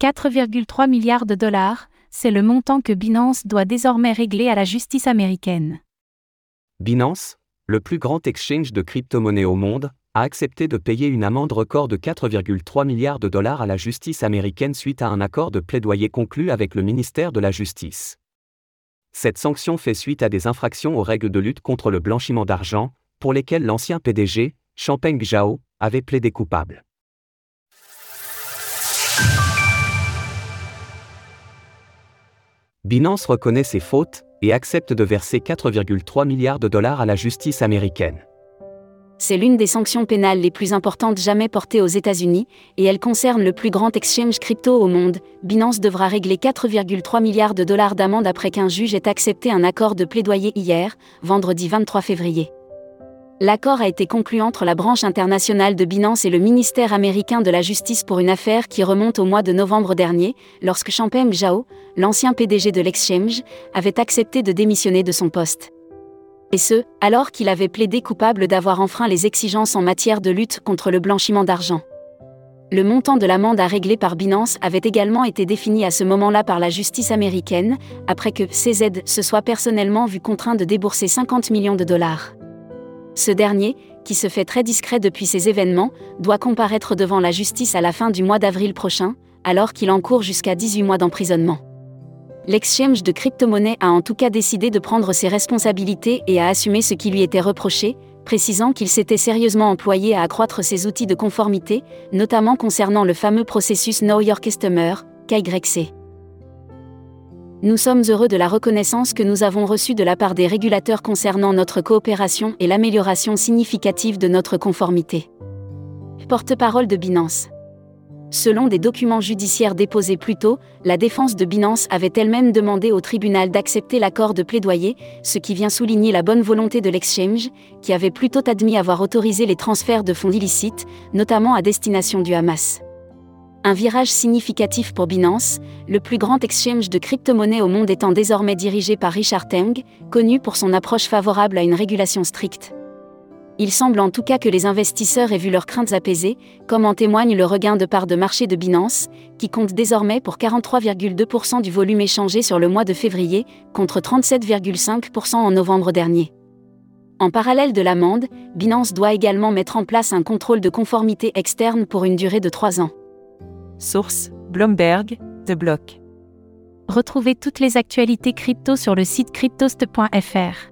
4,3 milliards de dollars, c'est le montant que Binance doit désormais régler à la justice américaine. Binance, le plus grand exchange de crypto-monnaies au monde, a accepté de payer une amende record de 4,3 milliards de dollars à la justice américaine suite à un accord de plaidoyer conclu avec le ministère de la Justice. Cette sanction fait suite à des infractions aux règles de lutte contre le blanchiment d'argent, pour lesquelles l'ancien PDG, Champagne Zhao, avait plaidé coupable. Binance reconnaît ses fautes et accepte de verser 4,3 milliards de dollars à la justice américaine. C'est l'une des sanctions pénales les plus importantes jamais portées aux États-Unis, et elle concerne le plus grand exchange crypto au monde. Binance devra régler 4,3 milliards de dollars d'amende après qu'un juge ait accepté un accord de plaidoyer hier, vendredi 23 février. L'accord a été conclu entre la branche internationale de Binance et le ministère américain de la Justice pour une affaire qui remonte au mois de novembre dernier, lorsque Champagne Zhao, l'ancien PDG de l'exchange, avait accepté de démissionner de son poste. Et ce, alors qu'il avait plaidé coupable d'avoir enfreint les exigences en matière de lutte contre le blanchiment d'argent. Le montant de l'amende à régler par Binance avait également été défini à ce moment-là par la justice américaine, après que CZ se soit personnellement vu contraint de débourser 50 millions de dollars. Ce dernier, qui se fait très discret depuis ces événements, doit comparaître devant la justice à la fin du mois d'avril prochain, alors qu'il encourt jusqu'à 18 mois d'emprisonnement. L'exchange de crypto-monnaies a en tout cas décidé de prendre ses responsabilités et à assumer ce qui lui était reproché, précisant qu'il s'était sérieusement employé à accroître ses outils de conformité, notamment concernant le fameux processus Know Your Customer, KYC. Nous sommes heureux de la reconnaissance que nous avons reçue de la part des régulateurs concernant notre coopération et l'amélioration significative de notre conformité. Porte-parole de Binance. Selon des documents judiciaires déposés plus tôt, la défense de Binance avait elle-même demandé au tribunal d'accepter l'accord de plaidoyer, ce qui vient souligner la bonne volonté de l'exchange, qui avait plutôt admis avoir autorisé les transferts de fonds illicites, notamment à destination du Hamas. Un virage significatif pour Binance, le plus grand exchange de crypto-monnaies au monde étant désormais dirigé par Richard Teng, connu pour son approche favorable à une régulation stricte. Il semble en tout cas que les investisseurs aient vu leurs craintes apaisées, comme en témoigne le regain de part de marché de Binance, qui compte désormais pour 43,2% du volume échangé sur le mois de février, contre 37,5% en novembre dernier. En parallèle de l'amende, Binance doit également mettre en place un contrôle de conformité externe pour une durée de 3 ans. Source Bloomberg, The Block. Retrouvez toutes les actualités crypto sur le site cryptost.fr.